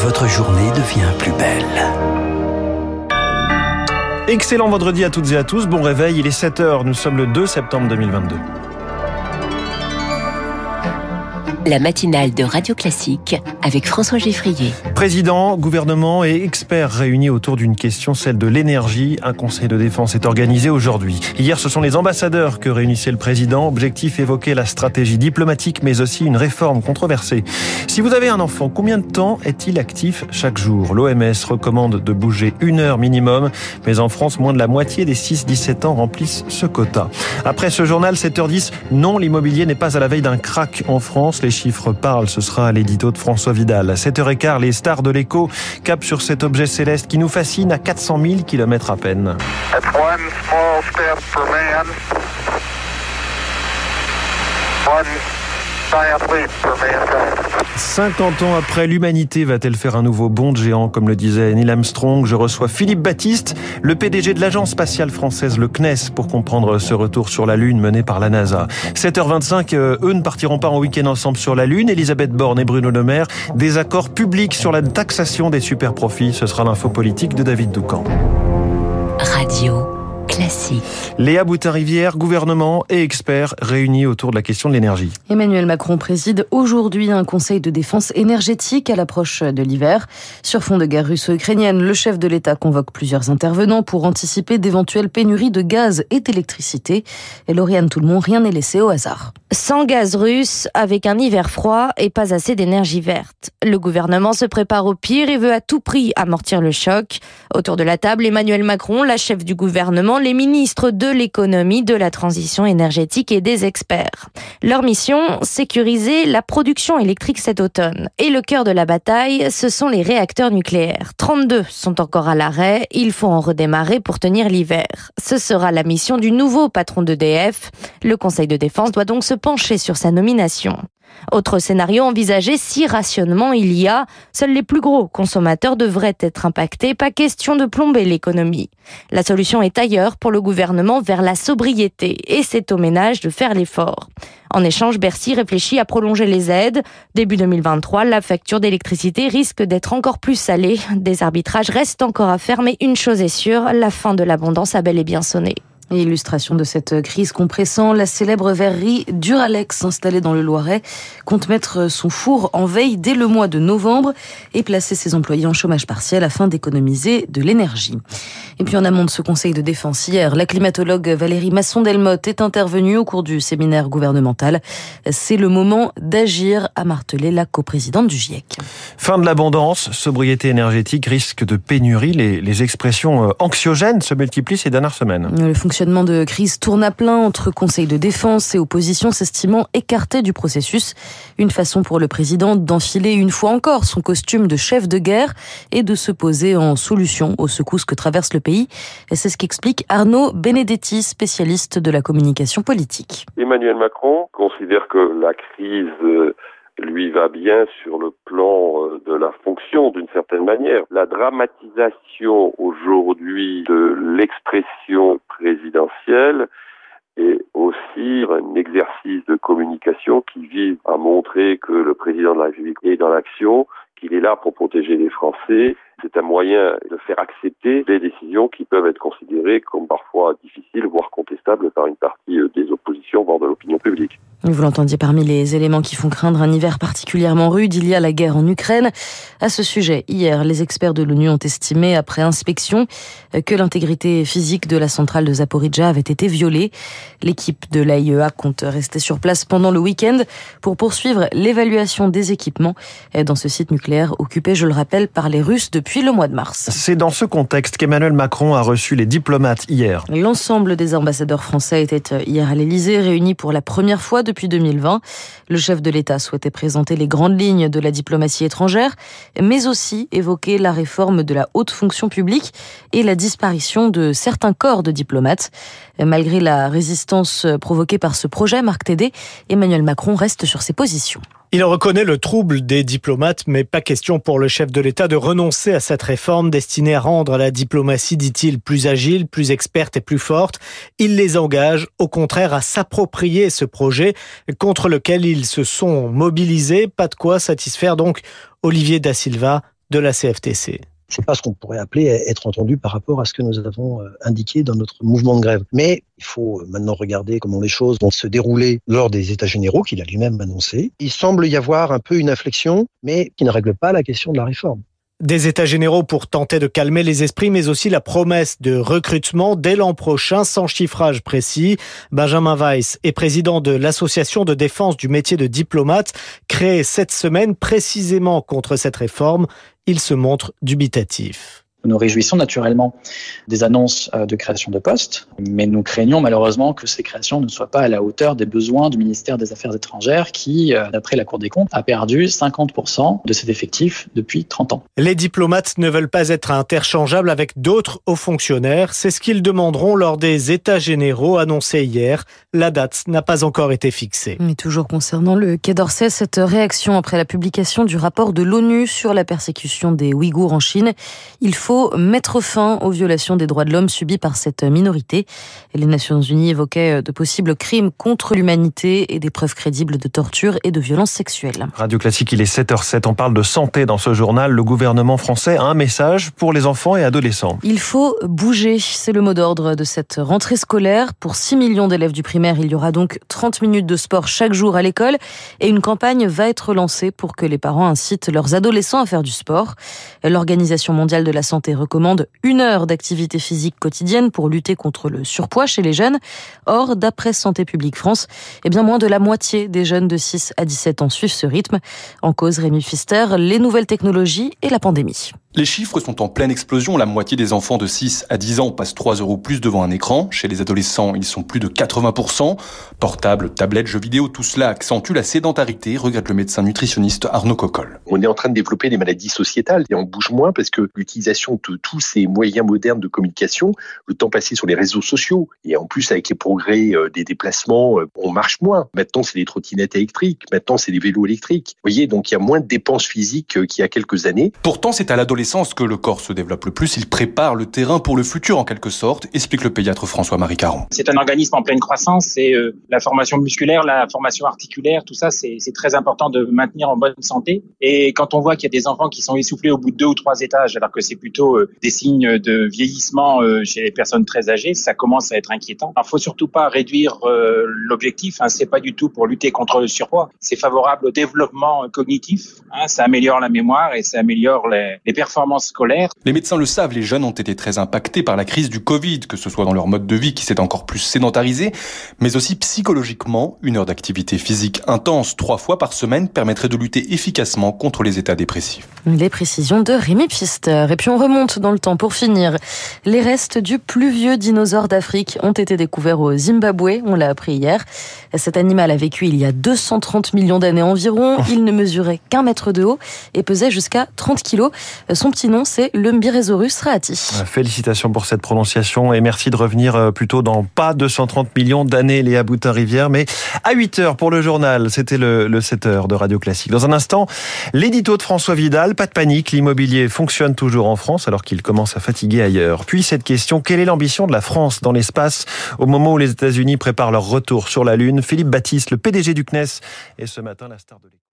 votre journée devient plus belle. Excellent vendredi à toutes et à tous. Bon réveil, il est 7h. Nous sommes le 2 septembre 2022. la matinale de Radio Classique avec François Geffrier. Président, gouvernement et experts réunis autour d'une question, celle de l'énergie. Un conseil de défense est organisé aujourd'hui. Hier, ce sont les ambassadeurs que réunissait le président. Objectif évoquer la stratégie diplomatique, mais aussi une réforme controversée. Si vous avez un enfant, combien de temps est-il actif chaque jour? L'OMS recommande de bouger une heure minimum, mais en France, moins de la moitié des 6-17 ans remplissent ce quota. Après ce journal, 7h10, non, l'immobilier n'est pas à la veille d'un crack en France. Les chiffres parlent, ce sera à l'édito de François Vidal. À 7h15, les stars de l'écho capent sur cet objet céleste qui nous fascine à 400 000 km à peine. 50 ans après, l'humanité va-t-elle faire un nouveau bond géant, comme le disait Neil Armstrong? Je reçois Philippe Baptiste, le PDG de l'agence spatiale française, le CNES, pour comprendre ce retour sur la Lune mené par la NASA. 7h25, euh, eux ne partiront pas en week-end ensemble sur la Lune. Elisabeth Borne et Bruno Le Maire, des accords publics sur la taxation des super profits. Ce sera l'info politique de David Doucan. Radio. Classique. Léa Boutin-Rivière, gouvernement et experts réunis autour de la question de l'énergie. Emmanuel Macron préside aujourd'hui un conseil de défense énergétique à l'approche de l'hiver. Sur fond de guerre russo-ukrainienne, le chef de l'État convoque plusieurs intervenants pour anticiper d'éventuelles pénuries de gaz et d'électricité. Et Lauriane Tout-le-Monde, rien n'est laissé au hasard. Sans gaz russe, avec un hiver froid et pas assez d'énergie verte. Le gouvernement se prépare au pire et veut à tout prix amortir le choc. Autour de la table, Emmanuel Macron, la chef du gouvernement, les ministres de l'économie, de la transition énergétique et des experts. Leur mission, sécuriser la production électrique cet automne. Et le cœur de la bataille, ce sont les réacteurs nucléaires. 32 sont encore à l'arrêt, il faut en redémarrer pour tenir l'hiver. Ce sera la mission du nouveau patron d'EDF. Le Conseil de défense doit donc se pencher sur sa nomination. Autre scénario envisagé si rationnement il y a, seuls les plus gros consommateurs devraient être impactés, pas question de plomber l'économie. La solution est ailleurs pour le gouvernement vers la sobriété et c'est au ménage de faire l'effort. En échange, Bercy réfléchit à prolonger les aides. Début 2023, la facture d'électricité risque d'être encore plus salée. Des arbitrages restent encore à faire, mais une chose est sûre, la fin de l'abondance a bel et bien sonné. Illustration de cette crise compressant, la célèbre verrerie Duralex installée dans le Loiret compte mettre son four en veille dès le mois de novembre et placer ses employés en chômage partiel afin d'économiser de l'énergie. Et puis en amont de ce conseil de défense hier, la climatologue Valérie Masson-Delmotte est intervenue au cours du séminaire gouvernemental. C'est le moment d'agir, a martelé la coprésidente du GIEC. Fin de l'abondance, sobriété énergétique, risque de pénurie. Les, les expressions euh, anxiogènes se multiplient ces dernières semaines. Le fonctionnement de crise tourne à plein entre conseil de défense et opposition s'estimant écarté du processus. Une façon pour le président d'enfiler une fois encore son costume de chef de guerre et de se poser en solution aux secousses que traverse le pays. C'est ce qu'explique Arnaud Benedetti, spécialiste de la communication politique. Emmanuel Macron considère que la crise euh, lui va bien sur le plan euh, de la fonction d'une certaine manière. La dramatisation aujourd'hui de l'expression présidentielle est aussi un exercice de communication qui vise à montrer que le président de la République est dans l'action, qu'il est là pour protéger les Français. C'est un moyen de faire accepter des décisions qui peuvent être considérées comme parfois difficiles, voire contestables par une partie euh, des oppositions, voire de l'opinion publique. Vous l'entendiez parmi les éléments qui font craindre un hiver particulièrement rude, il y a la guerre en Ukraine. À ce sujet, hier, les experts de l'ONU ont estimé, après inspection, que l'intégrité physique de la centrale de Zaporizhia avait été violée. L'équipe de l'AIEA compte rester sur place pendant le week-end pour poursuivre l'évaluation des équipements dans ce site nucléaire occupé, je le rappelle, par les Russes depuis le mois de mars. C'est dans ce contexte qu'Emmanuel Macron a reçu les diplomates hier. L'ensemble des ambassadeurs français étaient hier à l'Elysée, réunis pour la première fois depuis 2020. Le chef de l'État souhaitait présenter les grandes lignes de la diplomatie étrangère, mais aussi évoquer la réforme de la haute fonction publique et la disparition de certains corps de diplomates. Malgré la résistance provoquée par ce projet, Marc Tédé, Emmanuel Macron reste sur ses positions. Il reconnaît le trouble des diplomates, mais pas question pour le chef de l'État de renoncer à cette réforme destinée à rendre la diplomatie, dit-il, plus agile, plus experte et plus forte. Il les engage, au contraire, à s'approprier ce projet contre lequel ils se sont mobilisés. Pas de quoi satisfaire donc Olivier Da Silva, de la CFTC c'est pas ce qu'on pourrait appeler être entendu par rapport à ce que nous avons euh, indiqué dans notre mouvement de grève. Mais il faut maintenant regarder comment les choses vont se dérouler lors des États généraux qu'il a lui-même annoncé. Il semble y avoir un peu une inflexion, mais qui ne règle pas la question de la réforme. Des états généraux pour tenter de calmer les esprits, mais aussi la promesse de recrutement dès l'an prochain sans chiffrage précis. Benjamin Weiss est président de l'association de défense du métier de diplomate, créée cette semaine précisément contre cette réforme. Il se montre dubitatif. Nous nous réjouissons naturellement des annonces euh, de création de postes, mais nous craignons malheureusement que ces créations ne soient pas à la hauteur des besoins du ministère des Affaires étrangères qui, euh, d'après la Cour des comptes, a perdu 50% de ses effectifs depuis 30 ans. Les diplomates ne veulent pas être interchangeables avec d'autres hauts fonctionnaires. C'est ce qu'ils demanderont lors des États généraux annoncés hier. La date n'a pas encore été fixée. Mais toujours concernant le Quai d'Orsay, cette réaction après la publication du rapport de l'ONU sur la persécution des Ouïghours en Chine, il faut faut mettre fin aux violations des droits de l'homme subies par cette minorité. Les Nations Unies évoquaient de possibles crimes contre l'humanité et des preuves crédibles de torture et de violences sexuelles. Radio Classique, il est 7h07. On parle de santé dans ce journal. Le gouvernement français a un message pour les enfants et adolescents. Il faut bouger. C'est le mot d'ordre de cette rentrée scolaire. Pour 6 millions d'élèves du primaire, il y aura donc 30 minutes de sport chaque jour à l'école et une campagne va être lancée pour que les parents incitent leurs adolescents à faire du sport. L'Organisation mondiale de la santé recommande une heure d'activité physique quotidienne pour lutter contre le surpoids chez les jeunes. Or, d'après Santé publique France, eh bien moins de la moitié des jeunes de 6 à 17 ans suivent ce rythme. En cause, Rémi Fister, les nouvelles technologies et la pandémie. Les chiffres sont en pleine explosion. La moitié des enfants de 6 à 10 ans passent 3 euros plus devant un écran. Chez les adolescents, ils sont plus de 80%. Portables, tablettes, jeux vidéo, tout cela accentue la sédentarité, regrette le médecin nutritionniste Arnaud Coccol. On est en train de développer des maladies sociétales et on bouge moins parce que l'utilisation de tous ces moyens modernes de communication, le temps passé sur les réseaux sociaux et en plus avec les progrès euh, des déplacements, euh, on marche moins. Maintenant, c'est des trottinettes électriques. Maintenant, c'est des vélos électriques. Vous voyez, donc il y a moins de dépenses physiques euh, qu'il y a quelques années. Pourtant, c'est à l'adolescence que le corps se développe le plus. Il prépare le terrain pour le futur en quelque sorte, explique le pédiatre François-Marie Caron. C'est un organisme en pleine croissance et euh, la formation musculaire, la formation articulaire, tout ça, c'est très important de maintenir en bonne santé. Et quand on voit qu'il y a des enfants qui sont essoufflés au bout de deux ou trois étages, alors que c'est plutôt euh, des signes de vieillissement euh, chez les personnes très âgées, ça commence à être inquiétant. Alors, faut surtout pas réduire l'objectif. Hein, c'est pas du tout pour lutter contre le surpoids. C'est favorable au développement cognitif. Hein, ça améliore la mémoire et ça améliore les performances les médecins le savent, les jeunes ont été très impactés par la crise du Covid, que ce soit dans leur mode de vie qui s'est encore plus sédentarisé, mais aussi psychologiquement. Une heure d'activité physique intense trois fois par semaine permettrait de lutter efficacement contre les états dépressifs. Les précisions de Rémi Pfister. Et puis on remonte dans le temps pour finir. Les restes du plus vieux dinosaure d'Afrique ont été découverts au Zimbabwe, on l'a appris hier. Cet animal a vécu il y a 230 millions d'années environ. Il ne mesurait qu'un mètre de haut et pesait jusqu'à 30 kilos. Son petit nom, c'est le Mbirezorus raati. Félicitations pour cette prononciation et merci de revenir euh, plutôt dans pas 230 millions d'années, Léa Boutin-Rivière, mais à 8 heures pour le journal. C'était le, le 7 heures de Radio Classique. Dans un instant, l'édito de François Vidal. Pas de panique, l'immobilier fonctionne toujours en France alors qu'il commence à fatiguer ailleurs. Puis cette question, quelle est l'ambition de la France dans l'espace au moment où les États-Unis préparent leur retour sur la Lune? Philippe Baptiste, le PDG du CNES, est ce matin la star de l'équipe.